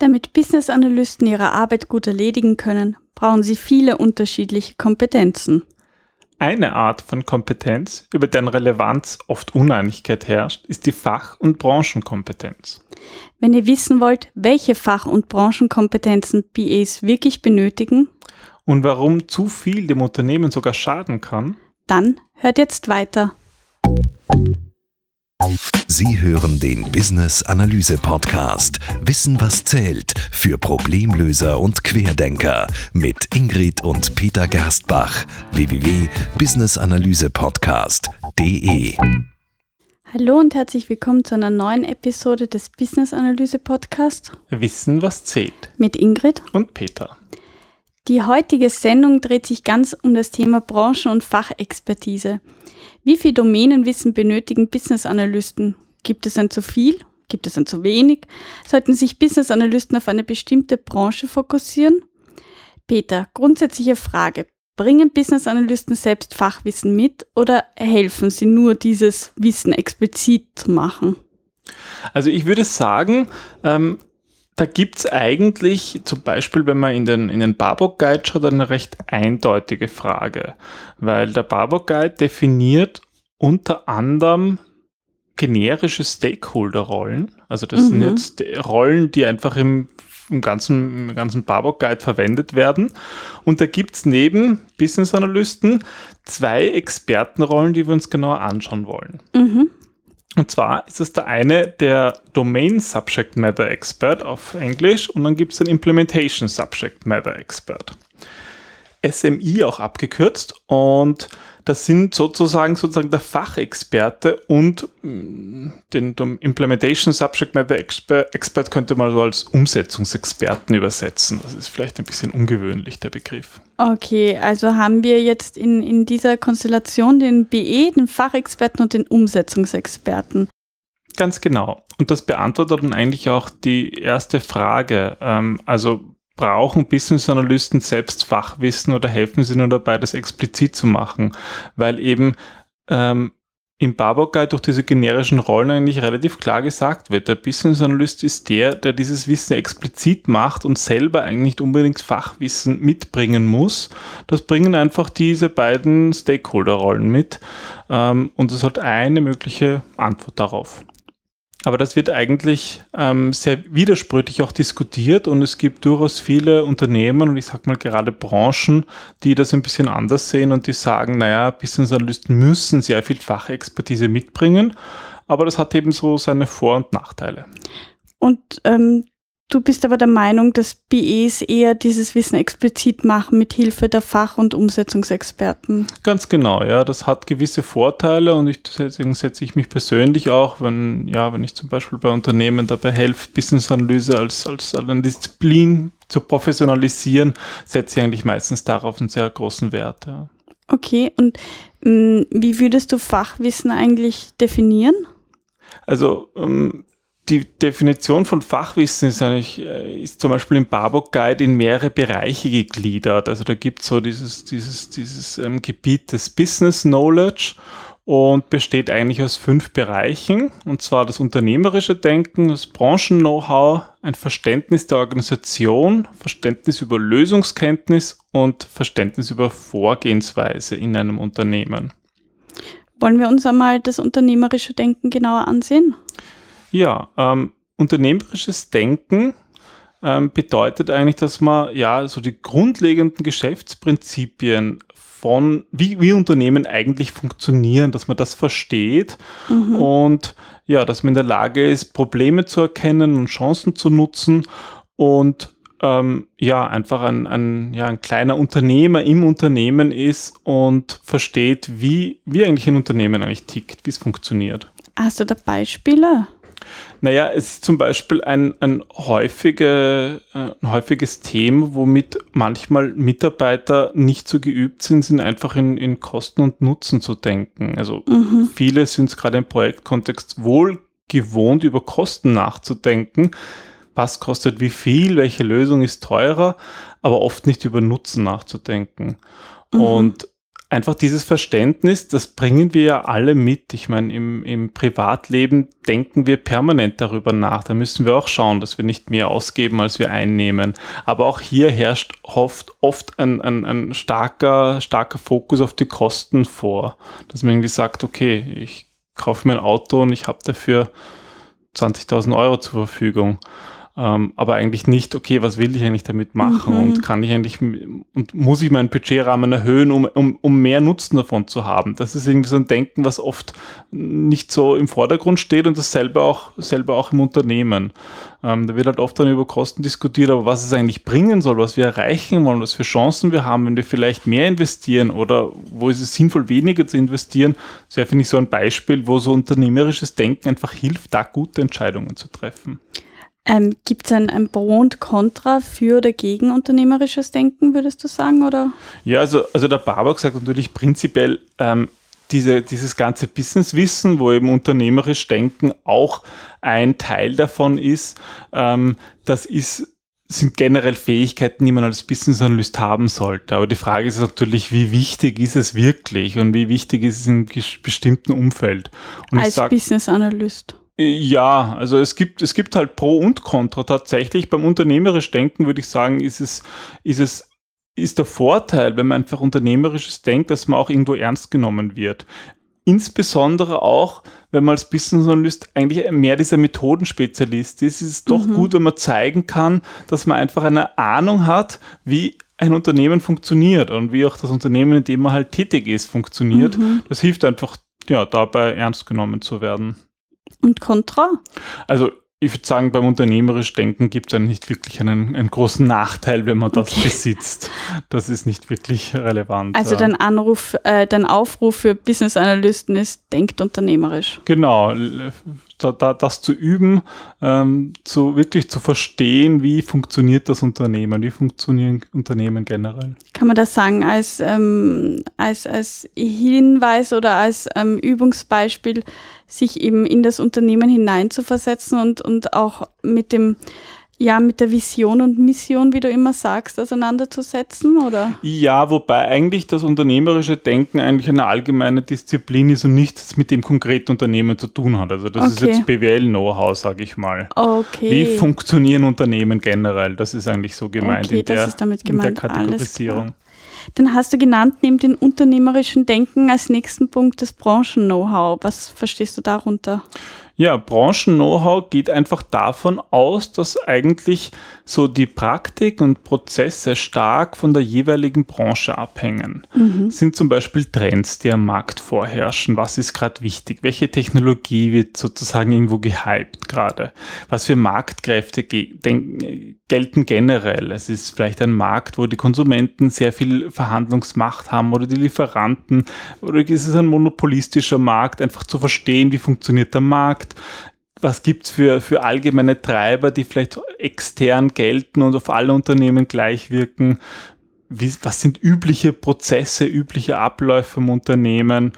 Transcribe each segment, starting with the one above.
Damit Business-Analysten ihre Arbeit gut erledigen können, brauchen sie viele unterschiedliche Kompetenzen. Eine Art von Kompetenz, über deren Relevanz oft Uneinigkeit herrscht, ist die Fach- und Branchenkompetenz. Wenn ihr wissen wollt, welche Fach- und Branchenkompetenzen BAs wirklich benötigen und warum zu viel dem Unternehmen sogar schaden kann, dann hört jetzt weiter. Sie hören den Business Analyse Podcast. Wissen was zählt für Problemlöser und Querdenker mit Ingrid und Peter Gerstbach. www.businessanalysepodcast.de Hallo und herzlich willkommen zu einer neuen Episode des Business Analyse Podcast. Wissen was zählt. Mit Ingrid. Und Peter. Die heutige Sendung dreht sich ganz um das Thema Branchen- und Fachexpertise. Wie viel Domänenwissen benötigen Business-Analysten? Gibt es ein zu viel? Gibt es ein zu wenig? Sollten sich Business-Analysten auf eine bestimmte Branche fokussieren? Peter, grundsätzliche Frage. Bringen Business-Analysten selbst Fachwissen mit oder helfen sie nur, dieses Wissen explizit zu machen? Also ich würde sagen, ähm, da gibt es eigentlich, zum Beispiel, wenn man in den, in den Barbock Guide schaut, eine recht eindeutige Frage. Weil der Barbock Guide definiert unter anderem generische Stakeholder-Rollen. Also das mhm. sind jetzt Rollen, die einfach im, im ganzen, im ganzen Barbock Guide verwendet werden. Und da gibt es neben Business Analysten zwei Expertenrollen, die wir uns genauer anschauen wollen. Mhm. Und zwar ist es der eine der Domain Subject Matter Expert auf Englisch und dann gibt es den Implementation Subject Matter Expert. SMI auch abgekürzt und das sind sozusagen sozusagen der Fachexperte und mm, den, den Implementation Subject Matter Expert, Expert könnte man so als Umsetzungsexperten übersetzen. Das ist vielleicht ein bisschen ungewöhnlich, der Begriff. Okay, also haben wir jetzt in, in dieser Konstellation den BE, den Fachexperten und den Umsetzungsexperten. Ganz genau. Und das beantwortet dann eigentlich auch die erste Frage. Ähm, also brauchen Business Analysten selbst Fachwissen oder helfen sie nur dabei, das explizit zu machen? Weil eben ähm, im Barbock Guide durch diese generischen Rollen eigentlich relativ klar gesagt wird, der Business Analyst ist der, der dieses Wissen explizit macht und selber eigentlich nicht unbedingt Fachwissen mitbringen muss. Das bringen einfach diese beiden Stakeholder-Rollen mit ähm, und es hat eine mögliche Antwort darauf. Aber das wird eigentlich ähm, sehr widersprüchlich auch diskutiert und es gibt durchaus viele Unternehmen und ich sage mal gerade Branchen, die das ein bisschen anders sehen und die sagen, naja, Business Analysten müssen sehr viel Fachexpertise mitbringen, aber das hat eben so seine Vor- und Nachteile. Und ähm, Du bist aber der Meinung, dass BEs eher dieses Wissen explizit machen mit Hilfe der Fach- und Umsetzungsexperten. Ganz genau, ja. Das hat gewisse Vorteile und ich, deswegen setze ich mich persönlich auch, wenn, ja, wenn ich zum Beispiel bei Unternehmen dabei helfe, Business-Analyse als, als eine Disziplin zu professionalisieren, setze ich eigentlich meistens darauf einen sehr großen Wert. Ja. Okay, und mh, mm, wie würdest du Fachwissen eigentlich definieren? Also ähm, die Definition von Fachwissen ist eigentlich, äh, ist zum Beispiel im Barbock Guide in mehrere Bereiche gegliedert. Also da gibt es so dieses, dieses, dieses ähm, Gebiet des Business Knowledge und besteht eigentlich aus fünf Bereichen. Und zwar das unternehmerische Denken, das Branchen-Know-how, ein Verständnis der Organisation, Verständnis über Lösungskenntnis und Verständnis über Vorgehensweise in einem Unternehmen. Wollen wir uns einmal das unternehmerische Denken genauer ansehen? Ja, ähm, unternehmerisches Denken ähm, bedeutet eigentlich, dass man ja so die grundlegenden Geschäftsprinzipien von, wie, wie Unternehmen eigentlich funktionieren, dass man das versteht mhm. und ja, dass man in der Lage ist, Probleme zu erkennen und Chancen zu nutzen und ähm, ja, einfach ein, ein, ja, ein kleiner Unternehmer im Unternehmen ist und versteht, wie, wie eigentlich ein Unternehmen eigentlich tickt, wie es funktioniert. Hast du da Beispiele? Naja, es ist zum Beispiel ein, ein, häufige, äh, ein häufiges Thema, womit manchmal Mitarbeiter nicht so geübt sind, sind einfach in, in Kosten und Nutzen zu denken. Also mhm. viele sind es gerade im Projektkontext wohl gewohnt, über Kosten nachzudenken. Was kostet wie viel, welche Lösung ist teurer, aber oft nicht über Nutzen nachzudenken. Mhm. Und einfach dieses Verständnis, das bringen wir ja alle mit. Ich meine, im, im Privatleben denken wir permanent darüber nach. Da müssen wir auch schauen, dass wir nicht mehr ausgeben, als wir einnehmen. Aber auch hier herrscht oft, oft ein, ein, ein starker, starker Fokus auf die Kosten vor. Dass man irgendwie sagt, okay, ich kaufe mir ein Auto und ich habe dafür 20.000 Euro zur Verfügung ähm, aber eigentlich nicht, okay, was will ich eigentlich damit machen mhm. und kann ich eigentlich und muss ich meinen Budgetrahmen erhöhen, um, um, um mehr Nutzen davon zu haben. Das ist irgendwie so ein Denken, was oft nicht so im Vordergrund steht und dasselbe auch, selber auch im Unternehmen. Ähm, da wird halt oft dann über Kosten diskutiert, aber was es eigentlich bringen soll, was wir erreichen wollen, was für Chancen wir haben, wenn wir vielleicht mehr investieren oder wo ist es sinnvoll, weniger zu investieren, das wäre, finde ich, so ein Beispiel, wo so unternehmerisches Denken einfach hilft, da gute Entscheidungen zu treffen. Ähm, Gibt es ein, ein Pro und Contra für oder gegen unternehmerisches Denken, würdest du sagen? Oder? Ja, also, also der Barbock sagt natürlich prinzipiell, ähm, diese, dieses ganze Businesswissen, wo eben unternehmerisch Denken auch ein Teil davon ist, ähm, das ist sind generell Fähigkeiten, die man als Business Analyst haben sollte. Aber die Frage ist natürlich, wie wichtig ist es wirklich und wie wichtig ist es in einem bestimmten Umfeld? Und als sag, Business Analyst. Ja, also es gibt, es gibt halt Pro und Contra tatsächlich. Beim unternehmerisch Denken würde ich sagen, ist es, ist es, ist der Vorteil, wenn man einfach unternehmerisches denkt, dass man auch irgendwo ernst genommen wird. Insbesondere auch, wenn man als Business Analyst eigentlich mehr dieser Methodenspezialist ist, ist es doch mhm. gut, wenn man zeigen kann, dass man einfach eine Ahnung hat, wie ein Unternehmen funktioniert und wie auch das Unternehmen, in dem man halt tätig ist, funktioniert. Mhm. Das hilft einfach, ja, dabei ernst genommen zu werden. Und Contra? Also ich würde sagen, beim unternehmerisch Denken gibt es nicht wirklich einen, einen, großen Nachteil, wenn man das okay. besitzt. Das ist nicht wirklich relevant. Also dein Anruf, äh, dein Aufruf für Business Analysten ist, denkt unternehmerisch. Genau, da, da, das zu üben, ähm, zu wirklich zu verstehen, wie funktioniert das Unternehmen, wie funktionieren Unternehmen generell. Kann man das sagen als, ähm, als, als Hinweis oder als ähm, Übungsbeispiel, sich eben in das Unternehmen hineinzuversetzen und, und auch mit dem ja, mit der Vision und Mission, wie du immer sagst, auseinanderzusetzen, oder? Ja, wobei eigentlich das unternehmerische Denken eigentlich eine allgemeine Disziplin ist und nichts mit dem konkreten Unternehmen zu tun hat. Also das okay. ist jetzt BWL-Know-how, sage ich mal. Okay. Wie funktionieren Unternehmen generell? Das ist eigentlich so gemeint, okay, in, der, gemeint. in der Kategorisierung. Dann hast du genannt, neben dem unternehmerischen Denken als nächsten Punkt das Branchen-Know-how. Was verstehst du darunter? Ja, Branchen-Know-how geht einfach davon aus, dass eigentlich so die Praktik und Prozesse stark von der jeweiligen Branche abhängen. Mhm. Sind zum Beispiel Trends, die am Markt vorherrschen. Was ist gerade wichtig? Welche Technologie wird sozusagen irgendwo gehypt gerade? Was für Marktkräfte gelten generell? Es ist vielleicht ein Markt, wo die Konsumenten sehr viel Verhandlungsmacht haben oder die Lieferanten. Oder ist es ein monopolistischer Markt? Einfach zu verstehen, wie funktioniert der Markt? Markt? Was gibt es für, für allgemeine Treiber, die vielleicht extern gelten und auf alle Unternehmen gleich wirken? Wie, was sind übliche Prozesse, übliche Abläufe im Unternehmen?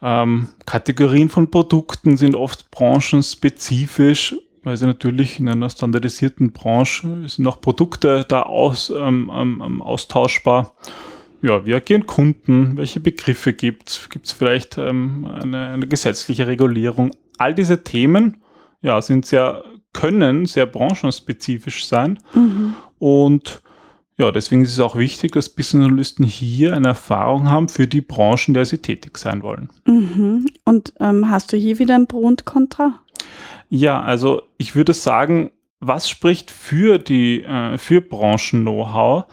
Ähm, Kategorien von Produkten sind oft branchenspezifisch, weil sie natürlich in einer standardisierten Branche sind auch Produkte da aus, ähm, ähm, austauschbar. Ja, wie agieren Kunden? Welche Begriffe gibt es? Gibt es vielleicht ähm, eine, eine gesetzliche Regulierung? all diese Themen ja, sind sehr, können sehr branchenspezifisch sein. Mhm. Und ja, deswegen ist es auch wichtig, dass Business Analysten hier eine Erfahrung haben für die Branchen, in der sie tätig sein wollen. Mhm. Und ähm, hast du hier wieder ein Pro und Contra? Ja, also ich würde sagen, was spricht für die äh, für Branchen-Know-how?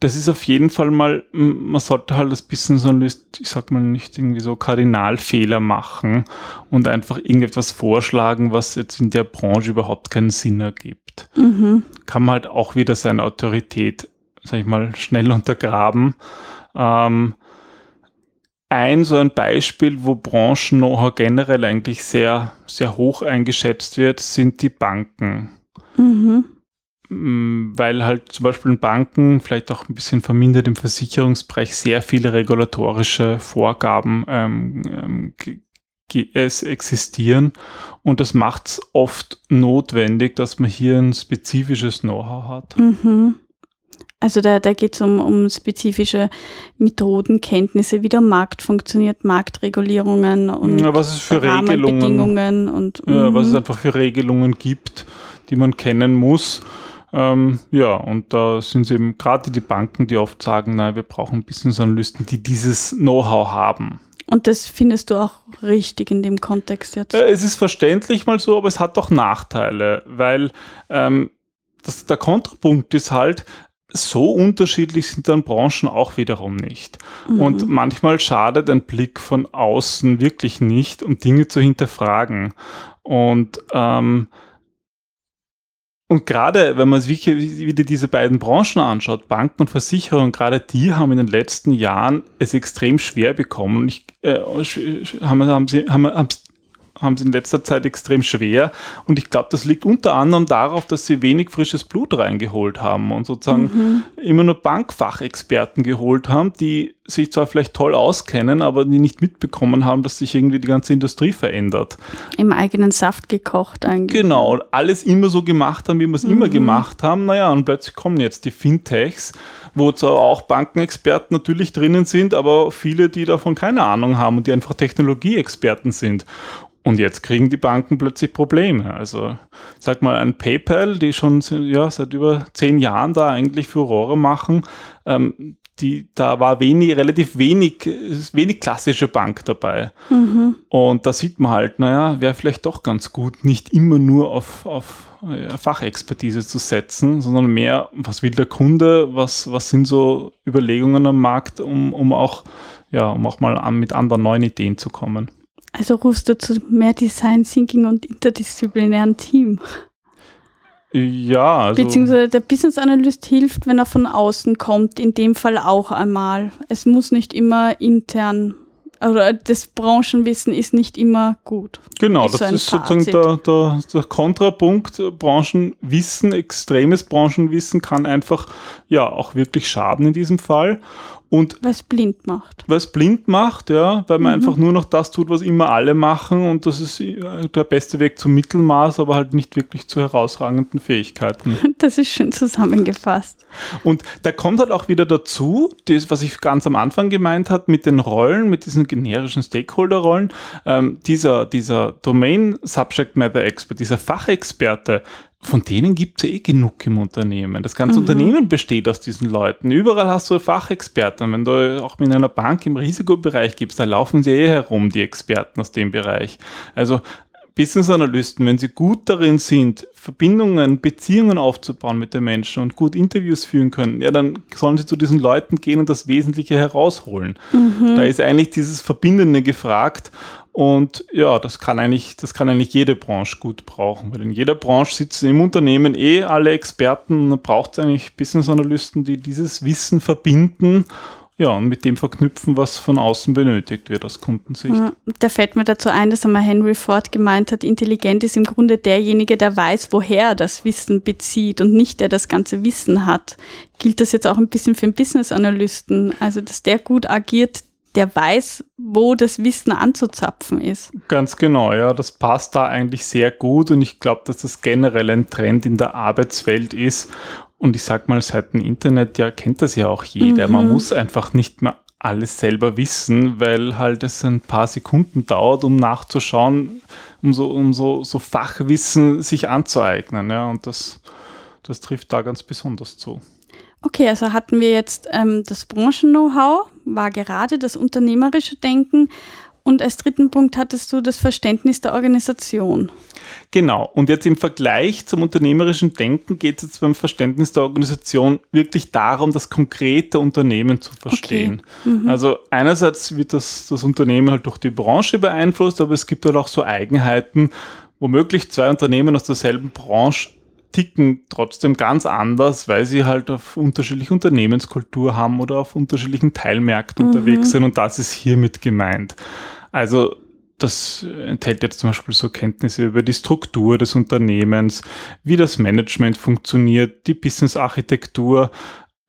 Das ist auf jeden Fall mal, man sollte halt das Business Analyst, ich sag mal, nicht irgendwie so Kardinalfehler machen und einfach irgendetwas vorschlagen, was jetzt in der Branche überhaupt keinen Sinn ergibt. Mhm. Kann man halt auch wieder seine Autorität, sag ich mal, schnell untergraben. Ähm, ein so ein Beispiel, wo Branchen-Know-how generell eigentlich sehr, sehr hoch eingeschätzt wird, sind die Banken. Mhm. Mm, weil halt zum Beispiel in Banken, vielleicht auch ein bisschen vermindert im Versicherungsbereich, sehr viele regulatorische Vorgaben ähm, ähm, es existieren. Und das macht es oft notwendig, dass man hier ein spezifisches Know-how hat. Mhm. Also da, da geht es um, um spezifische Methodenkenntnisse, wie der Markt funktioniert, Marktregulierungen und ja, was es für Regelungen und ja, was es mhm. einfach für Regelungen gibt, die man kennen muss. Ähm, ja, und da sind es eben gerade die Banken, die oft sagen, nein, wir brauchen Business-Analysten, die dieses Know-how haben. Und das findest du auch richtig in dem Kontext jetzt? Äh, es ist verständlich mal so, aber es hat auch Nachteile, weil ähm, das, der Kontrapunkt ist halt, so unterschiedlich sind dann Branchen auch wiederum nicht. Mhm. Und manchmal schadet ein Blick von außen wirklich nicht, um Dinge zu hinterfragen. Und ähm, und gerade wenn man sich wieder diese beiden Branchen anschaut, Banken und Versicherung, gerade die haben in den letzten Jahren es extrem schwer bekommen. Ich, äh, haben, haben, sie, haben, haben haben sie in letzter Zeit extrem schwer. Und ich glaube, das liegt unter anderem darauf, dass sie wenig frisches Blut reingeholt haben und sozusagen mhm. immer nur Bankfachexperten geholt haben, die sich zwar vielleicht toll auskennen, aber die nicht mitbekommen haben, dass sich irgendwie die ganze Industrie verändert. Im eigenen Saft gekocht eigentlich. Genau, alles immer so gemacht haben, wie wir es mhm. immer gemacht haben. Naja, und plötzlich kommen jetzt die Fintechs, wo zwar auch Bankenexperten natürlich drinnen sind, aber viele, die davon keine Ahnung haben und die einfach Technologieexperten sind. Und jetzt kriegen die Banken plötzlich Probleme. Also sag mal, ein PayPal, die schon ja, seit über zehn Jahren da eigentlich Furore machen, ähm, die, da war wenig, relativ wenig, wenig klassische Bank dabei. Mhm. Und da sieht man halt, naja, wäre vielleicht doch ganz gut, nicht immer nur auf, auf ja, Fachexpertise zu setzen, sondern mehr, was will der Kunde, was, was sind so Überlegungen am Markt, um, um auch, ja, um auch mal an, mit anderen neuen Ideen zu kommen. Also rufst du zu mehr Design Thinking und interdisziplinären Team. Ja, also Beziehungsweise der Business Analyst hilft, wenn er von außen kommt, in dem Fall auch einmal. Es muss nicht immer intern, oder das Branchenwissen ist nicht immer gut. Genau, ist das so ist sozusagen der, der, der Kontrapunkt. Branchenwissen, extremes Branchenwissen kann einfach ja auch wirklich schaden in diesem Fall. Und es blind macht. Es blind macht, ja, weil man mhm. einfach nur noch das tut, was immer alle machen und das ist äh, der beste Weg zum Mittelmaß, aber halt nicht wirklich zu herausragenden Fähigkeiten. Das ist schön zusammengefasst. Und da kommt halt auch wieder dazu, das, was ich ganz am Anfang gemeint habe, mit den Rollen, mit diesen generischen Stakeholder-Rollen, ähm, dieser, dieser Domain Subject Matter Expert, dieser Fachexperte, von denen gibt es ja eh genug im Unternehmen. Das ganze mhm. Unternehmen besteht aus diesen Leuten. Überall hast du Fachexperten. Wenn du auch mit einer Bank im Risikobereich gibst, da laufen sie eh herum, die Experten aus dem Bereich. Also Business Analysten, wenn sie gut darin sind, Verbindungen, Beziehungen aufzubauen mit den Menschen und gut Interviews führen können, ja, dann sollen sie zu diesen Leuten gehen und das Wesentliche herausholen. Mhm. Da ist eigentlich dieses Verbindende gefragt und ja, das kann eigentlich, das kann eigentlich jede Branche gut brauchen, weil in jeder Branche sitzen im Unternehmen eh alle Experten. Da braucht eigentlich Business Analysten, die dieses Wissen verbinden ja, und mit dem verknüpfen, was von außen benötigt wird aus Kundensicht. Da fällt mir dazu ein, dass einmal Henry Ford gemeint hat, intelligent ist im Grunde derjenige, der weiß, woher er das Wissen bezieht und nicht der das ganze Wissen hat. Gilt das jetzt auch ein bisschen für den Business Analysten? Also, dass der gut agiert, der weiß, wo das Wissen anzuzapfen ist. Ganz genau, ja, das passt da eigentlich sehr gut und ich glaube, dass das generell ein Trend in der Arbeitswelt ist. Und ich sag mal, seit dem Internet ja kennt das ja auch jeder. Mhm. Man muss einfach nicht mehr alles selber wissen, weil halt es ein paar Sekunden dauert, um nachzuschauen, um so, um so, so Fachwissen sich anzueignen. Ja, und das, das trifft da ganz besonders zu. Okay, also hatten wir jetzt ähm, das Branchen-Know-how, war gerade das unternehmerische Denken und als dritten Punkt hattest du das Verständnis der Organisation. Genau, und jetzt im Vergleich zum unternehmerischen Denken geht es jetzt beim Verständnis der Organisation wirklich darum, das konkrete Unternehmen zu verstehen. Okay. Mhm. Also einerseits wird das, das Unternehmen halt durch die Branche beeinflusst, aber es gibt halt auch so Eigenheiten, womöglich zwei Unternehmen aus derselben Branche ticken trotzdem ganz anders, weil sie halt auf unterschiedliche Unternehmenskultur haben oder auf unterschiedlichen Teilmärkten mhm. unterwegs sind und das ist hiermit gemeint. Also das enthält jetzt zum Beispiel so Kenntnisse über die Struktur des Unternehmens, wie das Management funktioniert, die Business-Architektur,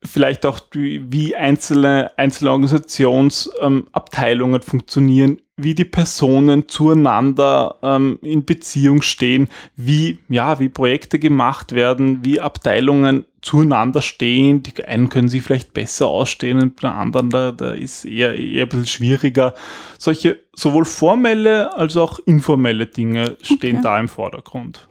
vielleicht auch die, wie einzelne, einzelne Organisationsabteilungen ähm, funktionieren wie die Personen zueinander ähm, in Beziehung stehen, wie, ja, wie Projekte gemacht werden, wie Abteilungen zueinander stehen. Die einen können sich vielleicht besser ausstehen und bei anderen, da, da ist eher, eher ein bisschen schwieriger. Solche sowohl formelle als auch informelle Dinge stehen Okay. da im Vordergrund.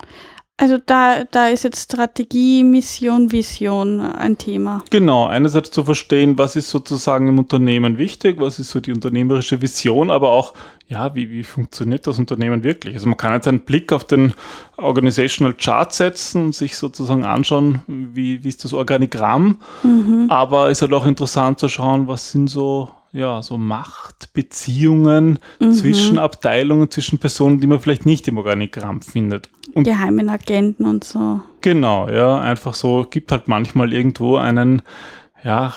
Also da, da ist jetzt Strategie, Mission, Vision ein Thema. Genau, einerseits zu verstehen, was ist sozusagen im Unternehmen wichtig, was ist so die unternehmerische Vision, aber auch, ja, wie, wie funktioniert das Unternehmen wirklich? Also man kann jetzt einen Blick auf den Organizational Chart setzen und sich sozusagen anschauen, wie, wie ist das Organigramm, Mhm. aber es ist halt auch interessant zu schauen, was sind so, ja, so Machtbeziehungen Mhm. zwischen Abteilungen, zwischen Personen, die man vielleicht nicht im Organigramm findet. Und Geheimen Agenten und so. Genau, ja, einfach so, gibt halt manchmal irgendwo einen, ja,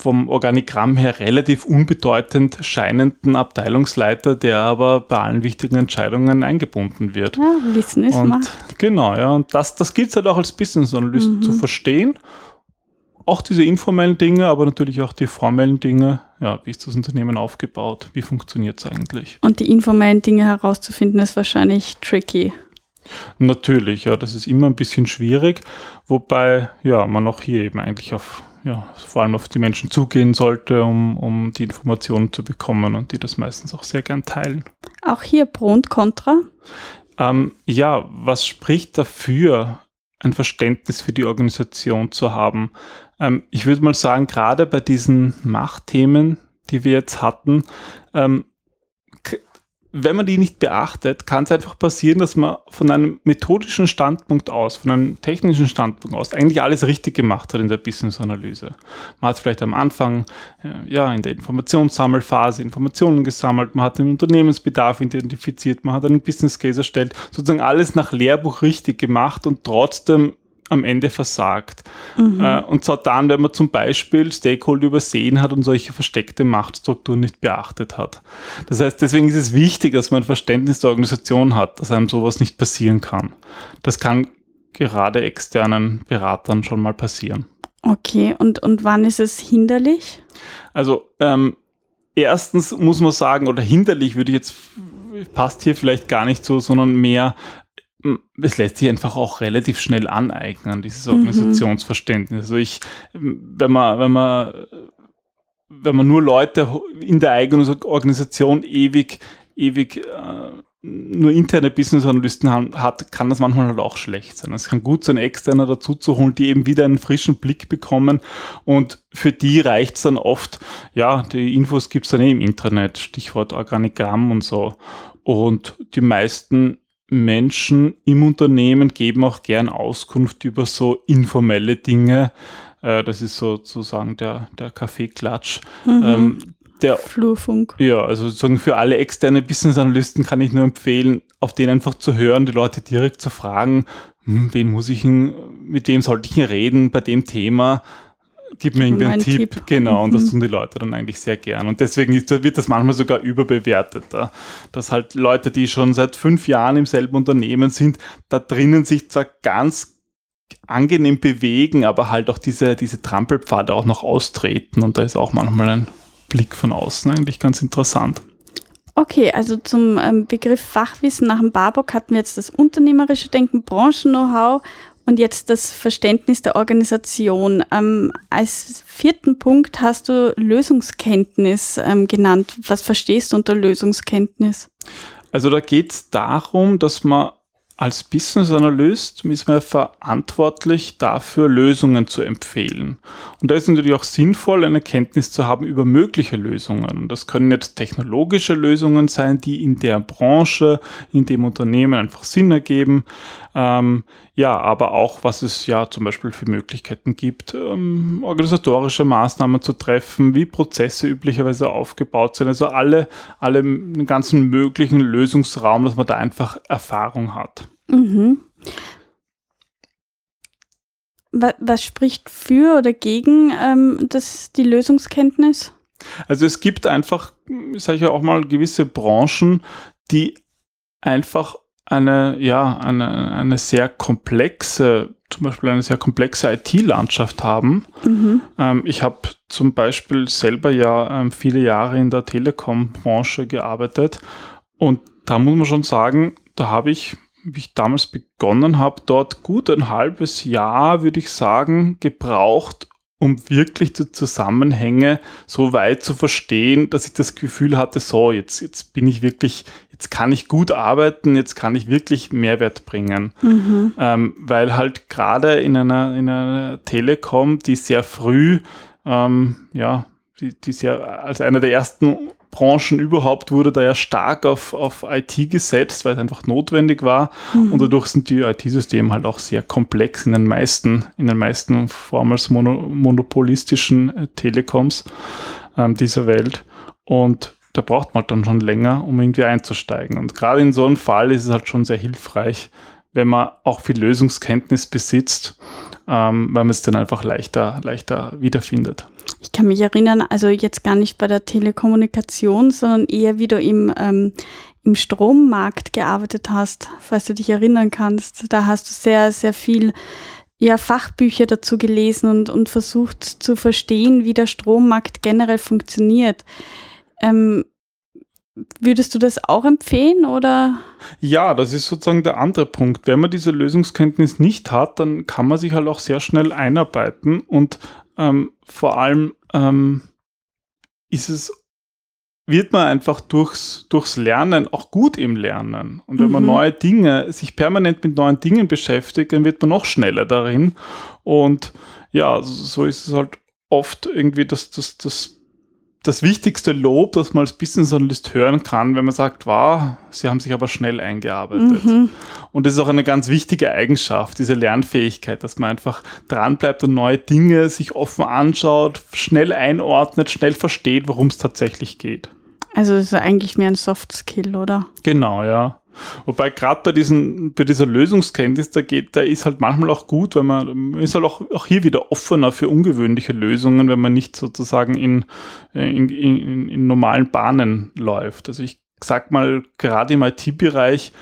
vom Organigramm her relativ unbedeutend scheinenden Abteilungsleiter, der aber bei allen wichtigen Entscheidungen eingebunden wird. Ja, Wissen ist Und Macht. genau, ja, und das, das gilt halt auch als Business Analyst Mhm. zu verstehen. Auch diese informellen Dinge, aber natürlich auch die formellen Dinge. Ja, wie ist das Unternehmen aufgebaut? Wie funktioniert es eigentlich? Und die informellen Dinge herauszufinden, ist wahrscheinlich tricky. Natürlich, ja, das ist immer ein bisschen schwierig, wobei ja man auch hier eben eigentlich auf ja, vor allem auf die Menschen zugehen sollte, um, um die Informationen zu bekommen und die das meistens auch sehr gern teilen. Auch hier Pro und Contra. Ähm, ja, was spricht dafür, ein Verständnis für die Organisation zu haben? Ähm, ich würde mal sagen, gerade bei diesen Machtthemen, die wir jetzt hatten, ähm, wenn man die nicht beachtet, kann es einfach passieren, dass man von einem methodischen Standpunkt aus, von einem technischen Standpunkt aus, eigentlich alles richtig gemacht hat in der Business-Analyse. Man hat vielleicht am Anfang, äh, ja, in der Informationssammelphase Informationen gesammelt, man hat den Unternehmensbedarf identifiziert, man hat einen Business Case erstellt, sozusagen alles nach Lehrbuch richtig gemacht und trotzdem am Ende versagt. Mhm. Äh, und zwar dann, wenn man zum Beispiel Stakeholder übersehen hat und solche versteckte Machtstrukturen nicht beachtet hat. Das heißt, deswegen ist es wichtig, dass man ein Verständnis der Organisation hat, dass einem sowas nicht passieren kann. Das kann gerade externen Beratern schon mal passieren. Okay, und, und wann ist es hinderlich? Also ähm, erstens muss man sagen, oder hinderlich würde ich jetzt, passt hier vielleicht gar nicht so, sondern mehr, es lässt sich einfach auch relativ schnell aneignen, dieses Mhm. Organisationsverständnis. Also ich, wenn man, wenn man, wenn man nur Leute in der eigenen Organisation ewig, ewig äh, nur interne Business-Analysten hat, kann das manchmal halt auch schlecht sein. Es kann gut sein, externe dazu zu holen, die eben wieder einen frischen Blick bekommen und für die reicht es dann oft, ja, die Infos gibt es dann eh im Internet, Stichwort Organigramm und so. Und die meisten Menschen im Unternehmen geben auch gern Auskunft über so informelle Dinge. Äh, das ist sozusagen der, der Kaffeeklatsch. Mhm. Ähm, der Flurfunk. ja, also sozusagen für alle externe Business-Analysten kann ich nur empfehlen, auf den einfach zu hören, die Leute direkt zu fragen, hm, wen muss ich mit wem sollte ich reden bei dem Thema? Gib mir irgendwie mir einen einen Tipp. Tipp. Genau, und das Mhm. tun die Leute dann eigentlich sehr gern. Und deswegen ist, wird das manchmal sogar überbewertet. Da. Dass halt Leute, die schon seit fünf Jahren im selben Unternehmen sind, da drinnen sich zwar ganz angenehm bewegen, aber halt auch diese, diese Trampelpfade auch noch austreten. Und da ist auch manchmal ein Blick von außen eigentlich ganz interessant. Okay, also zum ähm, Begriff Fachwissen nach dem Barbock hatten wir jetzt das unternehmerische Denken, Branchen-Know-how und jetzt das Verständnis der Organisation. Ähm, als vierten Punkt hast du Lösungskenntnis ähm, genannt. Was verstehst du unter Lösungskenntnis? Also da geht es darum, dass man als Business Analyst ist man verantwortlich dafür, Lösungen zu empfehlen. Und da ist natürlich auch sinnvoll, eine Kenntnis zu haben über mögliche Lösungen. Und das können jetzt technologische Lösungen sein, die in der Branche, in dem Unternehmen einfach Sinn ergeben. Ähm, ja, aber auch, was es ja zum Beispiel für Möglichkeiten gibt, ähm, organisatorische Maßnahmen zu treffen, wie Prozesse üblicherweise aufgebaut sind. Also alle, alle den ganzen möglichen Lösungsraum, dass man da einfach Erfahrung hat. Mhm. Wa- Was spricht für oder gegen ähm, das, die Lösungskenntnis? Also es gibt einfach, sage ich ja auch mal, gewisse Branchen, die einfach eine, ja, eine, eine sehr komplexe zum Beispiel eine sehr komplexe IT-Landschaft haben. Mhm. Ähm, ich habe zum Beispiel selber ja ähm, viele Jahre in der Telekom-Branche gearbeitet und da muss man schon sagen, da habe ich, wie ich damals begonnen habe, dort gut ein halbes Jahr, würde ich sagen, gebraucht, um wirklich die Zusammenhänge so weit zu verstehen, dass ich das Gefühl hatte, so, jetzt, jetzt bin ich wirklich, jetzt kann ich gut arbeiten, jetzt kann ich wirklich Mehrwert bringen. Mhm. Ähm, weil halt gerade in einer, in einer Telekom, die sehr früh, ähm, ja, die, die sehr als einer der ersten Branchen überhaupt wurde da ja stark auf, auf IT gesetzt, weil es einfach notwendig war. Mhm. Und dadurch sind die IT-Systeme halt auch sehr komplex in den meisten, in den meisten vormals mono, monopolistischen äh, Telekoms ähm, dieser Welt. Und da braucht man dann schon länger, um irgendwie einzusteigen. Und gerade in so einem Fall ist es halt schon sehr hilfreich, wenn man auch viel Lösungskenntnis besitzt, ähm, weil man es dann einfach leichter, leichter wiederfindet. Ich kann mich erinnern, also jetzt gar nicht bei der Telekommunikation, sondern eher wie du im, ähm, im Strommarkt gearbeitet hast, falls du dich erinnern kannst. Da hast du sehr, sehr viel ja, Fachbücher dazu gelesen und, und versucht zu verstehen, wie der Strommarkt generell funktioniert. Ähm, würdest du das auch empfehlen oder? Ja, das ist sozusagen der andere Punkt. Wenn man diese Lösungskenntnis nicht hat, dann kann man sich halt auch sehr schnell einarbeiten und ähm, vor allem ähm, ist es, wird man einfach durchs, durchs Lernen auch gut im Lernen. Und wenn mhm. man neue Dinge, sich permanent mit neuen Dingen beschäftigt, dann wird man noch schneller darin. Und ja, so ist es halt oft irgendwie das, das, das das wichtigste Lob, das man als Business Analyst hören kann, wenn man sagt, wow, Sie haben sich aber schnell eingearbeitet. Mhm. Und das ist auch eine ganz wichtige Eigenschaft, diese Lernfähigkeit, dass man einfach dranbleibt und neue Dinge sich offen anschaut, schnell einordnet, schnell versteht, worum es tatsächlich geht. Also es ist eigentlich mehr ein Soft Skill, oder? Genau, ja. Wobei gerade bei diesen, bei dieser Lösungskenntnis, da geht, da ist halt manchmal auch gut, wenn man, man ist halt auch, auch hier wieder offener für ungewöhnliche Lösungen, wenn man nicht sozusagen in, in, in, in normalen Bahnen läuft. Also ich sag mal, gerade im IT-Bereich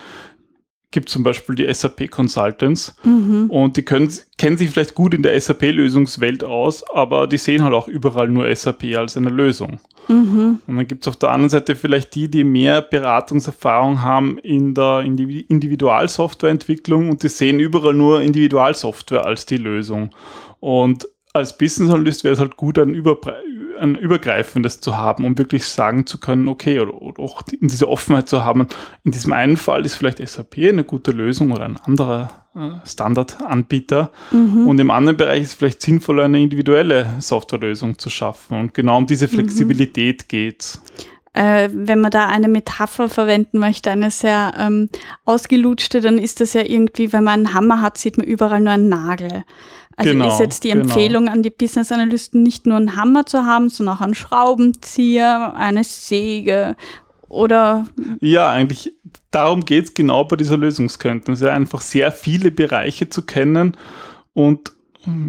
gibt zum Beispiel die SAP Consultants mhm. und die können, kennen sich vielleicht gut in der SAP-Lösungswelt aus, aber die sehen halt auch überall nur SAP als eine Lösung. Mhm. Und dann gibt es auf der anderen Seite vielleicht die, die mehr Beratungserfahrung haben in der Individualsoftwareentwicklung und die sehen überall nur Individualsoftware als die Lösung. Und als Business Analyst wäre es halt gut, ein, Überbre ein übergreifendes zu haben, um wirklich sagen zu können, okay, oder, oder auch in dieser Offenheit zu haben. In diesem einen Fall ist vielleicht SAP eine gute Lösung oder ein anderer äh, Standardanbieter. Mhm. Und im anderen Bereich ist es vielleicht sinnvoller, eine individuelle Softwarelösung zu schaffen. Und genau um diese mhm. Flexibilität mhm. geht äh, wenn man da eine Metapher verwenden möchte, eine sehr ähm, ausgelutschte, dann ist das ja irgendwie, wenn man einen Hammer hat, sieht man überall nur einen Nagel. Also genau, ist jetzt die genau. Empfehlung an die Business Analysten, nicht nur einen Hammer zu haben, sondern auch einen Schraubenzieher, eine Säge oder? Ja, eigentlich darum geht es genau bei dieser Lösungskenntnis. Ja, einfach sehr viele Bereiche zu kennen und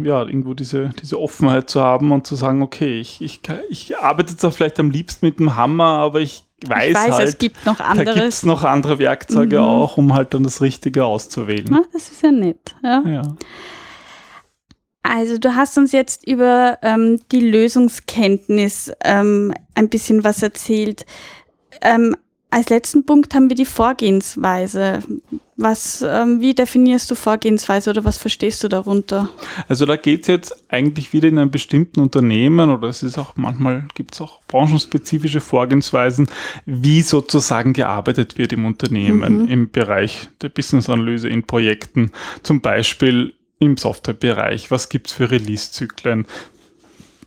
ja, irgendwo diese, diese Offenheit zu haben und zu sagen, okay, ich, ich, ich arbeite zwar vielleicht am liebsten mit dem Hammer, aber ich weiß, ich weiß halt, es gibt noch anderes. Da gibt es noch andere Werkzeuge mhm. auch, um halt dann das Richtige auszuwählen. Ja, das ist ja nett. Ja. ja. Also du hast uns jetzt über ähm, die Lösungskenntnis ähm, ein bisschen was erzählt. Ähm, als letzten Punkt haben wir die Vorgehensweise. Was, ähm, wie definierst du Vorgehensweise oder was verstehst du darunter? Also da geht es jetzt eigentlich wieder in einem bestimmten Unternehmen oder es ist auch manchmal gibt es auch branchenspezifische Vorgehensweisen, wie sozusagen gearbeitet wird im Unternehmen mhm. im Bereich der Business-Analyse in Projekten. Zum Beispiel im Softwarebereich, was gibt es für Release-Zyklen,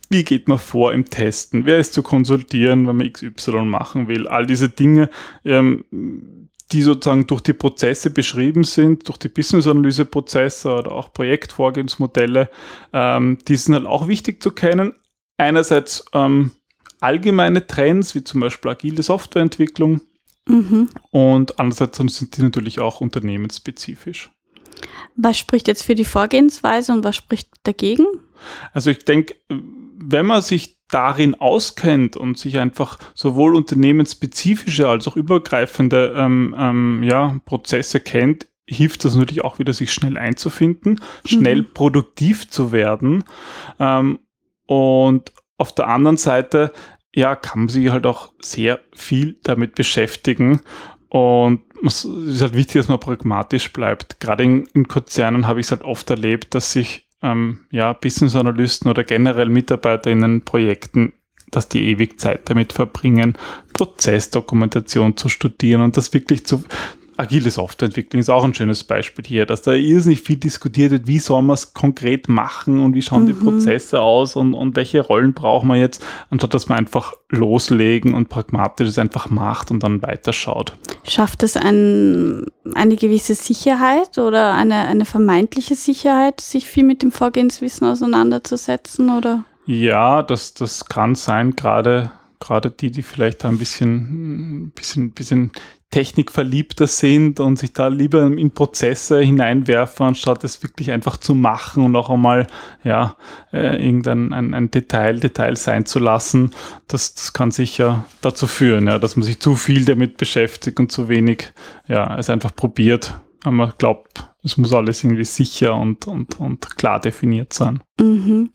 wie geht man vor im Testen, wer ist zu konsultieren, wenn man XY machen will, all diese Dinge, ähm, die sozusagen durch die Prozesse beschrieben sind, durch die Business-Analyse-Prozesse oder auch Projektvorgehensmodelle, ähm, die sind halt auch wichtig zu kennen. Einerseits ähm, allgemeine Trends, wie zum Beispiel agile Softwareentwicklung, mhm. und andererseits sind die natürlich auch unternehmensspezifisch. Was spricht jetzt für die Vorgehensweise und was spricht dagegen? Also ich denke, wenn man sich darin auskennt und sich einfach sowohl unternehmensspezifische als auch übergreifende ähm, ähm, ja, Prozesse kennt, hilft das natürlich auch wieder, sich schnell einzufinden, schnell mhm. produktiv zu werden. Ähm, und auf der anderen Seite, ja, kann man sich halt auch sehr viel damit beschäftigen. Und es ist halt wichtig, dass man pragmatisch bleibt. Gerade in, in Konzernen habe ich es halt oft erlebt, dass sich ähm, ja, Business Analysten oder generell Mitarbeiter in den Projekten dass die ewig Zeit damit verbringen, Prozessdokumentation zu studieren und das wirklich zu, agile Softwareentwicklung ist auch ein schönes Beispiel hier, dass da irrsinnig viel diskutiert wird, wie soll man es konkret machen und wie schauen mhm. die Prozesse aus und, und welche Rollen braucht man jetzt, anstatt dass man einfach loslegen und pragmatisch es einfach macht und dann weiterschaut. Schafft es ein, eine gewisse Sicherheit oder eine, eine vermeintliche Sicherheit, sich viel mit dem Vorgehenswissen auseinanderzusetzen oder? Ja, das, das kann sein, gerade gerade die, die vielleicht ein bisschen, bisschen, bisschen technikverliebter sind und sich da lieber in Prozesse hineinwerfen, anstatt es wirklich einfach zu machen und auch einmal ja, äh, irgendein ein, ein Detail, Detail sein zu lassen. Das, das kann sicher dazu führen, ja, dass man sich zu viel damit beschäftigt und zu wenig ja, es einfach probiert. Aber man glaubt, es muss alles irgendwie sicher und, und, und klar definiert sein. Mhm.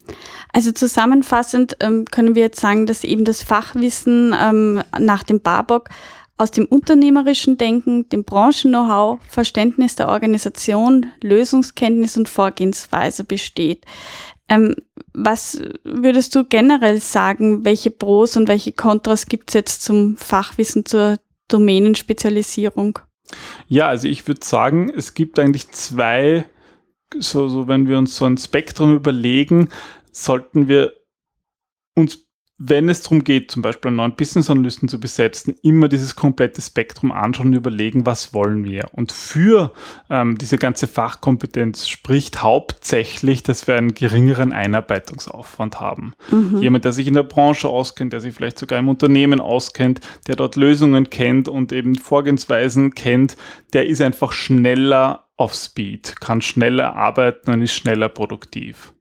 Also zusammenfassend ähm, können wir jetzt sagen, dass eben das Fachwissen ähm, nach dem Barbock aus dem unternehmerischen Denken, dem Branchen-Know-how, Verständnis der Organisation, Lösungskenntnis und Vorgehensweise besteht. Ähm, was würdest du generell sagen, welche Pros und welche Kontras gibt es jetzt zum Fachwissen zur Domänenspezialisierung? Ja, also ich würde sagen, es gibt eigentlich zwei, so, so wenn wir uns so ein Spektrum überlegen, sollten wir uns wenn es darum geht, zum Beispiel einen neuen Business Analysten zu besetzen, immer dieses komplette Spektrum anschauen und überlegen, was wollen wir. Und für ähm, diese ganze Fachkompetenz spricht hauptsächlich, dass wir einen geringeren Einarbeitungsaufwand haben. Mhm. Jemand, der sich in der Branche auskennt, der sich vielleicht sogar im Unternehmen auskennt, der dort Lösungen kennt und eben Vorgehensweisen kennt, der ist einfach schneller auf Speed, kann schneller arbeiten und ist schneller produktiv.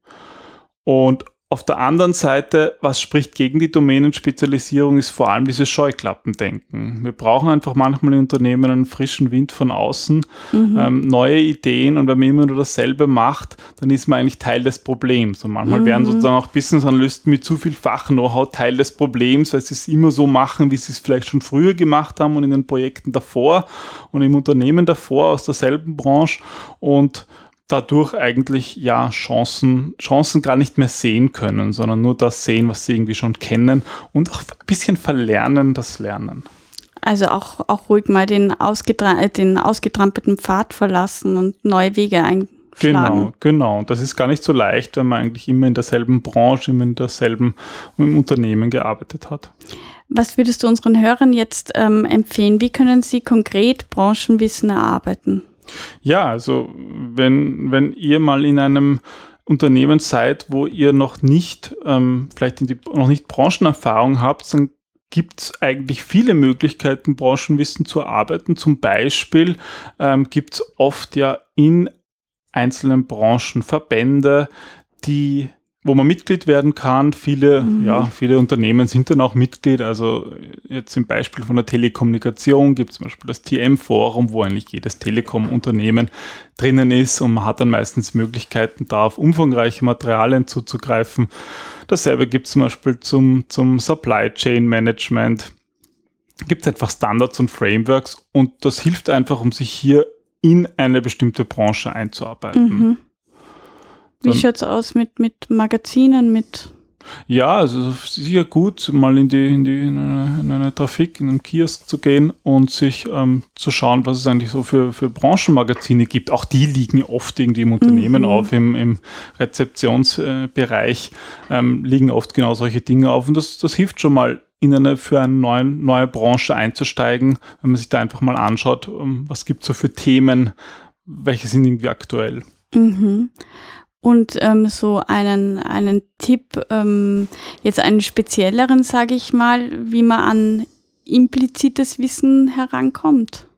Und auf der anderen Seite, was spricht gegen die Domänenspezialisierung, ist vor allem dieses Scheuklappendenken. Wir brauchen einfach manchmal in Unternehmen einen frischen Wind von außen, mhm. ähm, neue Ideen und wenn man immer nur dasselbe macht, dann ist man eigentlich Teil des Problems. Und manchmal mhm. werden sozusagen auch Business Analysten mit zu viel Fach-Know-how Teil des Problems, weil sie es immer so machen, wie sie es vielleicht schon früher gemacht haben und in den Projekten davor und im Unternehmen davor aus derselben Branche und dadurch eigentlich ja Chancen, Chancen gar nicht mehr sehen können, sondern nur das sehen, was sie irgendwie schon kennen und auch ein bisschen verlernen das Lernen. Also auch, auch ruhig mal den, ausgetra äh, den ausgetrampelten Pfad verlassen und neue Wege einschlagen. Genau, genau. Und das ist gar nicht so leicht, wenn man eigentlich immer in derselben Branche, immer in derselben im Unternehmen gearbeitet hat. Was würdest du unseren Hörern jetzt ähm, empfehlen? Wie können sie konkret Branchenwissen erarbeiten? Ja, also wenn, wenn ihr mal in einem Unternehmen seid, wo ihr noch nicht, ähm, vielleicht die, noch nicht Branchenerfahrung habt, dann gibt es eigentlich viele Möglichkeiten, Branchenwissen zu erarbeiten. Zum Beispiel ähm, gibt es oft ja in einzelnen Branchen Verbände, die wo man Mitglied werden kann. Viele, mhm. ja, viele Unternehmen sind dann auch Mitglied. Also jetzt im Beispiel von der Telekommunikation gibt es zum Beispiel das TM-Forum, wo eigentlich jedes Telekom-Unternehmen drinnen ist und man hat dann meistens Möglichkeiten, da auf umfangreiche Materialien zuzugreifen. Dasselbe gibt es zum Beispiel zum, zum Supply Chain Management. Gibt es einfach Standards und Frameworks und das hilft einfach, um sich hier in eine bestimmte Branche einzuarbeiten. Mhm. Wie schaut es aus mit, mit Magazinen, mit ja, also sicher gut, mal in die, in die in eine, in eine Trafik, in einen Kiosk zu gehen und sich ähm, zu schauen, was es eigentlich so für, für Branchenmagazine gibt. Auch die liegen oft irgendwie im Unternehmen mhm. auf, im, im Rezeptionsbereich ähm, liegen oft genau solche Dinge auf. Und das, das hilft schon mal, in eine für eine neue, neue Branche einzusteigen, wenn man sich da einfach mal anschaut, ähm, was gibt es so für Themen, welche sind irgendwie aktuell. Mhm und ähm, so einen, einen Tipp, ähm, jetzt einen spezielleren, sage ich mal, wie man an implizites Wissen herankommt.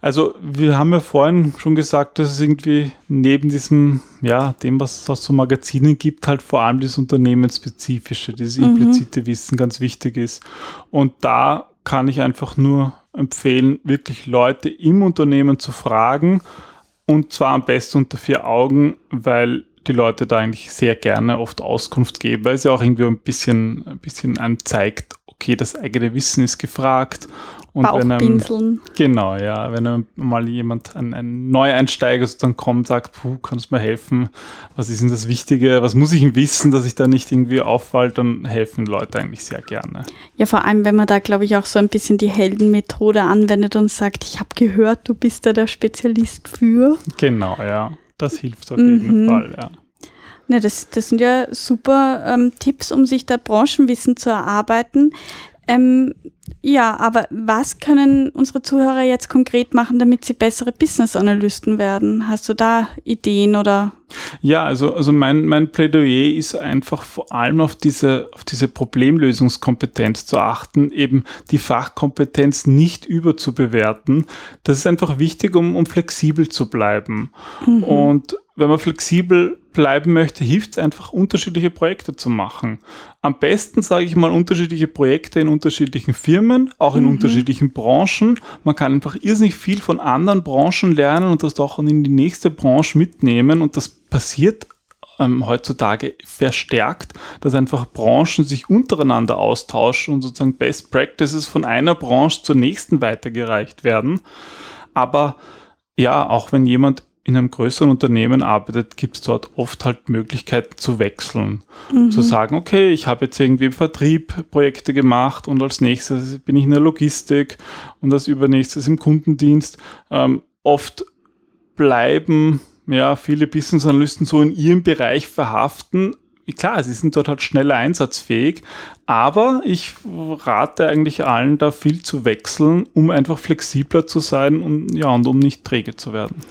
Also wir haben ja vorhin schon gesagt, dass es irgendwie neben diesem, ja, dem, was es aus so Magazinen gibt, halt vor allem das Unternehmensspezifische, dieses mhm. implizite mhm. Wissen ganz wichtig ist. Und da kann ich einfach nur empfehlen, wirklich Leute im Unternehmen zu fragen, Und zwar am besten unter vier Augen, weil die Leute da eigentlich sehr gerne oft Auskunft geben, weil es ja auch irgendwie ein bisschen, ein bisschen einem zeigt, okay, das eigene Wissen ist gefragt. Und wenn einem, genau, ja, wenn einem mal jemand, ein, ein Neueinsteiger sozusagen kommt, sagt, puh, kannst du mir helfen? Was ist denn das Wichtige? Was muss ich wissen, dass ich da nicht irgendwie auffalle? Dann helfen Leute eigentlich sehr gerne. Ja, vor allem, wenn man da, glaube ich, auch so ein bisschen die Heldenmethode anwendet und sagt, ich habe gehört, du bist da der Spezialist für. Genau, ja. Das hilft auf jeden mhm. Fall, ja. Ne, das, das sind ja super ähm, Tipps, um sich da Branchenwissen zu erarbeiten. Ähm, ja, aber was können unsere Zuhörer jetzt konkret machen, damit sie bessere Business-Analysten werden? Hast du da Ideen oder? Ja, also, also mein, mein Plädoyer ist einfach vor allem auf diese, auf diese Problemlösungskompetenz zu achten, eben die Fachkompetenz nicht überzubewerten. Das ist einfach wichtig, um, um flexibel zu bleiben. Mhm. Und wenn man flexibel bleiben möchte, hilft es einfach, unterschiedliche Projekte zu machen. Am besten, sage ich mal, unterschiedliche Projekte in unterschiedlichen Firmen, auch in mhm. unterschiedlichen Branchen. Man kann einfach irrsinnig viel von anderen Branchen lernen und das auch in die nächste Branche mitnehmen. Und das passiert ähm, heutzutage verstärkt, dass einfach Branchen sich untereinander austauschen und sozusagen Best Practices von einer Branche zur nächsten weitergereicht werden. Aber ja, auch wenn jemand in einem größeren Unternehmen arbeitet, gibt es dort oft halt Möglichkeiten zu wechseln. Mhm. Zu sagen, okay, ich habe jetzt irgendwie im Vertrieb Projekte gemacht und als nächstes bin ich in der Logistik und als übernächstes im Kundendienst. Ähm, oft bleiben ja viele Business Analysten so in ihrem Bereich verhaften. Klar, sie sind dort halt schneller einsatzfähig, aber ich rate eigentlich allen, da viel zu wechseln, um einfach flexibler zu sein und ja, und um nicht träge zu werden.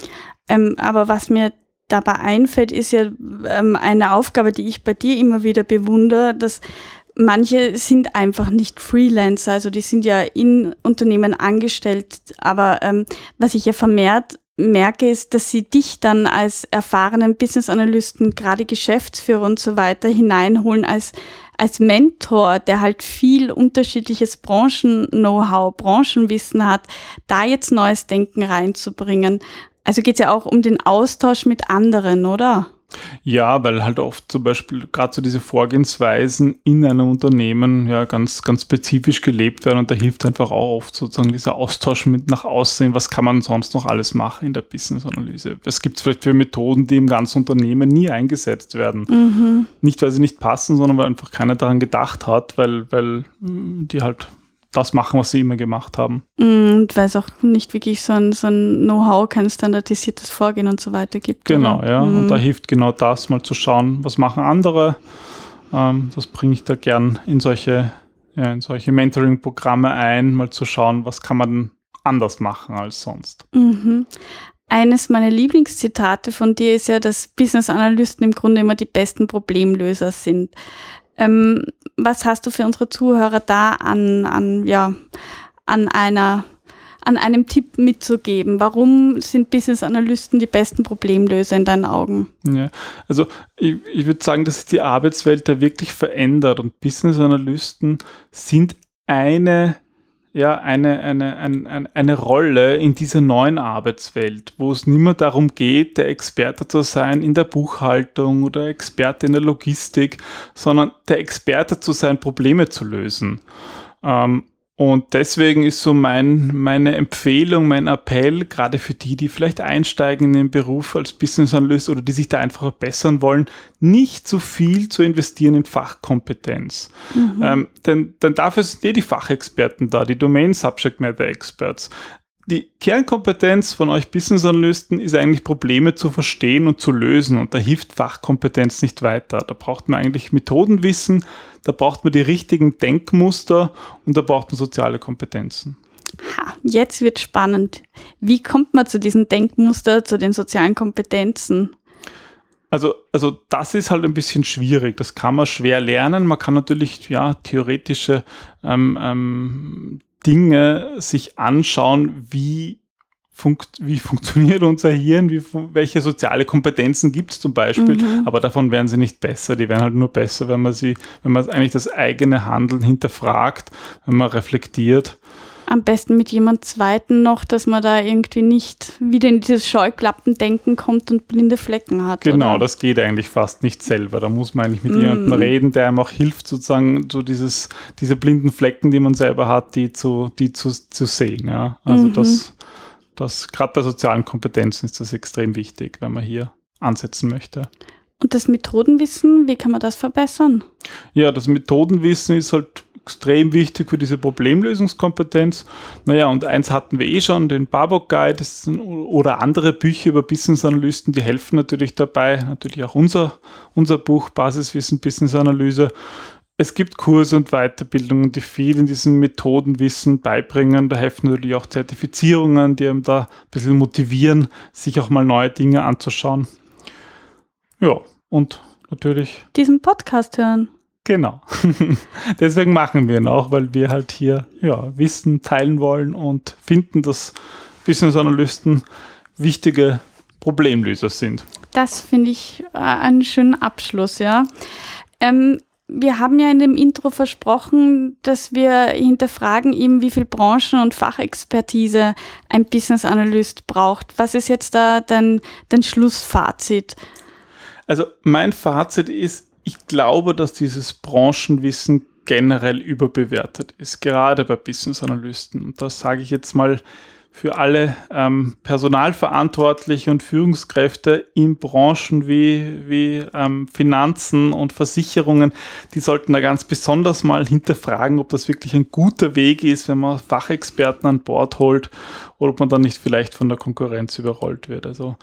Ähm, aber was mir dabei einfällt, ist ja ähm, eine Aufgabe, die ich bei dir immer wieder bewundere, dass manche sind einfach nicht Freelancer, also die sind ja in Unternehmen angestellt, aber ähm, was ich ja vermehrt merke, ist, dass sie dich dann als erfahrenen Business Analysten, gerade Geschäftsführer und so weiter hineinholen als als Mentor, der halt viel unterschiedliches Branchen-Know-how, Branchenwissen hat, da jetzt neues Denken reinzubringen. Also geht es ja auch um den Austausch mit anderen, oder? Ja, weil halt oft zum Beispiel gerade so diese Vorgehensweisen in einem Unternehmen ja ganz, ganz spezifisch gelebt werden und da hilft einfach auch oft sozusagen dieser Austausch mit nach außen, was kann man sonst noch alles machen in der Business-Analyse. Es gibt vielleicht für Methoden, die im ganzen Unternehmen nie eingesetzt werden. Mhm. Nicht, weil sie nicht passen, sondern weil einfach keiner daran gedacht hat, weil, weil die halt das machen, was sie immer gemacht haben. Und weil es auch nicht wirklich so ein, so ein Know-how, kein standardisiertes Vorgehen und so weiter gibt. Genau, oder? ja. Mhm. Und da hilft genau das, mal zu schauen, was machen andere. Ähm, das bringe ich da gern in solche, ja, in solche Mentoring-Programme ein, mal zu schauen, was kann man anders machen als sonst. Mhm. Eines meiner Lieblingszitate von dir ist ja, dass Business-Analysten im Grunde immer die besten Problemlöser sind. Ähm, was hast du für unsere Zuhörer da an, an, ja, an einer an einem Tipp mitzugeben? Warum sind Business Analysten die besten Problemlöser in deinen Augen? Ja, also ich, ich würde sagen, dass sich die Arbeitswelt da wirklich verändert und Business Analysten sind eine ja, eine, eine, eine, eine Rolle in dieser neuen Arbeitswelt, wo es nicht mehr darum geht, der Experte zu sein in der Buchhaltung oder Experte in der Logistik, sondern der Experte zu sein, Probleme zu lösen. Ähm, und deswegen ist so mein, meine Empfehlung, mein Appell, gerade für die, die vielleicht einsteigen in den Beruf als Business Analyst oder die sich da einfach verbessern wollen, nicht zu viel zu investieren in Fachkompetenz. Mhm. Ähm, denn, denn dafür sind eh die Fachexperten da, die Domain Subject Matter Experts. Die Kernkompetenz von euch Business Analysten ist eigentlich Probleme zu verstehen und zu lösen und da hilft Fachkompetenz nicht weiter. Da braucht man eigentlich Methodenwissen, da braucht man die richtigen Denkmuster und da braucht man soziale Kompetenzen. Ha, jetzt wird spannend. Wie kommt man zu diesen Denkmuster, zu den sozialen Kompetenzen? Also, also das ist halt ein bisschen schwierig. Das kann man schwer lernen. Man kann natürlich ja theoretische ähm, ähm, Dinge sich anschauen, wie funkt, wie funktioniert unser Hirn, wie, welche soziale Kompetenzen gibt es zum Beispiel, mhm. aber davon werden sie nicht besser. Die werden halt nur besser, wenn man sie, wenn man eigentlich das eigene Handeln hinterfragt, wenn man reflektiert. Am besten mit jemand Zweiten noch, dass man da irgendwie nicht wieder in dieses Scheuklappendenken kommt und blinde Flecken hat. Genau, oder? das geht eigentlich fast nicht selber. Da muss man eigentlich mit Mm. jemandem reden, der einem auch hilft, sozusagen so dieses, diese blinden Flecken, die man selber hat, die zu, die zu, zu sehen. Ja? Also Mhm. das, das gerade bei sozialen Kompetenzen ist das extrem wichtig, wenn man hier ansetzen möchte. Und das Methodenwissen, wie kann man das verbessern? Ja, das Methodenwissen ist halt extrem wichtig für diese Problemlösungskompetenz. Naja, und eins hatten wir eh schon, den Barbock Guide oder andere Bücher über Business Analysten, die helfen natürlich dabei. Natürlich auch unser, unser Buch Basiswissen Business Analyse. Es gibt Kurse und Weiterbildungen, die viel in diesem Methodenwissen beibringen. Da helfen natürlich auch Zertifizierungen, die einem da ein bisschen motivieren, sich auch mal neue Dinge anzuschauen. Ja, und natürlich Diesen Podcast hören. Genau. Deswegen machen wir ihn auch, weil wir halt hier ja, Wissen teilen wollen und finden, dass Business Analysten wichtige Problemlöser sind. Das finde ich äh, einen schönen Abschluss, ja. Ähm, wir haben ja in dem Intro versprochen, dass wir hinterfragen eben, wie viel Branchen- und Fachexpertise ein Business Analyst braucht. Was ist jetzt da dein, dein Schlussfazit? Also mein Fazit ist, ich glaube, dass dieses Branchenwissen generell überbewertet ist, gerade bei Business Analysten. Und das sage ich jetzt mal für alle ähm, Personalverantwortliche und Führungskräfte in Branchen wie, wie ähm, Finanzen und Versicherungen, die sollten da ganz besonders mal hinterfragen, ob das wirklich ein guter Weg ist, wenn man Fachexperten an Bord holt oder ob man dann nicht vielleicht von der Konkurrenz überrollt wird. Also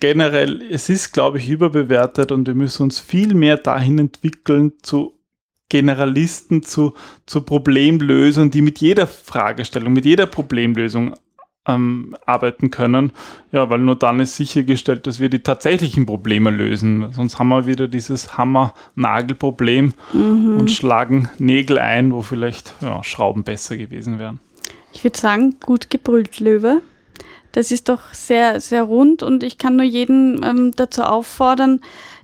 generell, es ist, glaube ich, überbewertet und wir müssen uns viel mehr dahin entwickeln zu Generalisten, zu, zu Problemlösern, die mit jeder Fragestellung, mit jeder Problemlösung ähm, arbeiten können. Ja, weil nur dann ist sichergestellt, dass wir die tatsächlichen Probleme lösen. Sonst haben wir wieder dieses Hammer-Nagel-Problem und schlagen Nägel ein, wo vielleicht ja, Schrauben besser gewesen wären. Ich würde sagen, gut gebrüllt, Löwe. Das ist doch sehr, sehr rund und ich kann nur jeden ähm, dazu auffordern,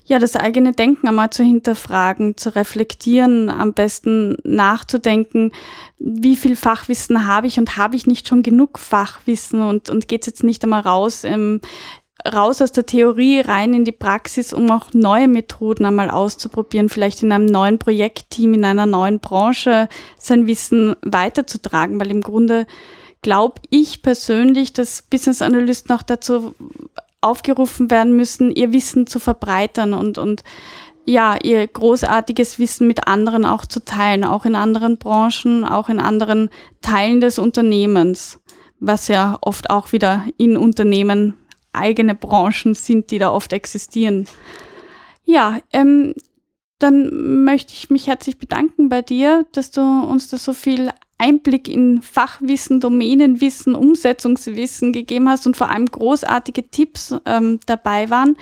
ja, das eigene Denken einmal zu hinterfragen, zu reflektieren, am besten nachzudenken, wie viel Fachwissen habe ich und habe ich nicht schon genug Fachwissen und, und geht es jetzt nicht einmal raus, ähm, raus aus der Theorie rein in die Praxis, um auch neue Methoden einmal auszuprobieren, vielleicht in einem neuen Projektteam, in einer neuen Branche sein Wissen weiterzutragen, weil im Grunde glaube ich persönlich, dass Business Analysten auch dazu aufgerufen werden müssen, ihr Wissen zu verbreitern und, und ja, ihr großartiges Wissen mit anderen auch zu teilen, auch in anderen Branchen, auch in anderen Teilen des Unternehmens, was ja oft auch wieder in Unternehmen eigene Branchen sind, die da oft existieren. Ja, ähm, dann möchte ich mich herzlich bedanken bei dir, dass du uns da so viel Einblick in Fachwissen, Domänenwissen, Umsetzungswissen gegeben hast und vor allem großartige Tipps ähm, dabei waren.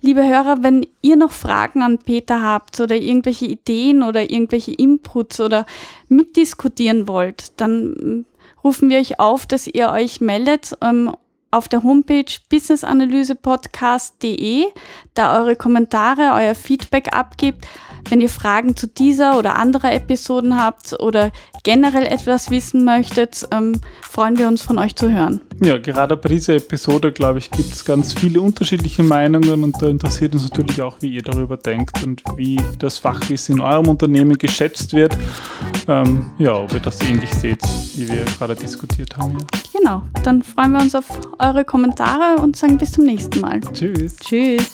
Liebe Hörer, wenn ihr noch Fragen an Peter habt oder irgendwelche Ideen oder irgendwelche Inputs oder mitdiskutieren wollt, dann ähm, rufen wir euch auf, dass ihr euch meldet ähm, auf der Homepage businessanalysepodcast.de, da eure Kommentare, euer Feedback abgibt. Wenn ihr Fragen zu dieser oder anderer Episoden habt oder generell etwas wissen möchtet, ähm, freuen wir uns von euch zu hören. Ja, gerade bei dieser Episode, glaube ich, gibt es ganz viele unterschiedliche Meinungen und da interessiert uns natürlich auch, wie ihr darüber denkt und wie das Fachwissen in eurem Unternehmen geschätzt wird. Ähm, ja, ob ihr das ähnlich seht, wie wir gerade diskutiert haben. Genau, dann freuen wir uns auf eure Kommentare und sagen bis zum nächsten Mal. Tschüss. Tschüss.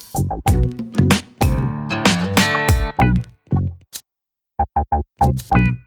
Thank you.